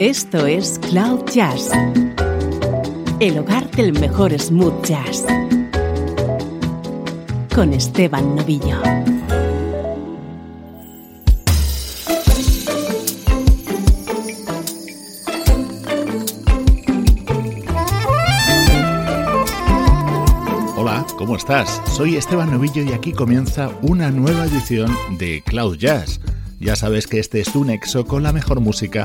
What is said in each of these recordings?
Esto es Cloud Jazz, el hogar del mejor smooth jazz, con Esteban Novillo. Hola, ¿cómo estás? Soy Esteban Novillo y aquí comienza una nueva edición de Cloud Jazz. Ya sabes que este es tu nexo con la mejor música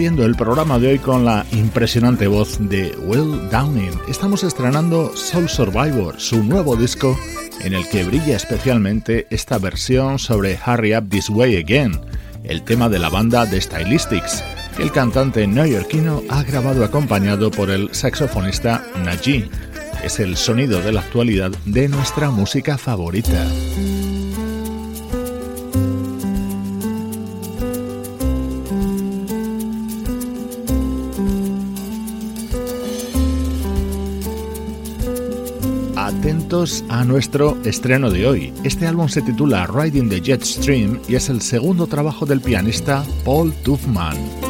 Cerrando el programa de hoy con la impresionante voz de Will Downing. Estamos estrenando Soul Survivor, su nuevo disco en el que brilla especialmente esta versión sobre Hurry Up This Way Again, el tema de la banda The Stylistics. El cantante neoyorquino ha grabado acompañado por el saxofonista Najee. Es el sonido de la actualidad de nuestra música favorita. A nuestro estreno de hoy. Este álbum se titula Riding the Jet Stream y es el segundo trabajo del pianista Paul Tuffman.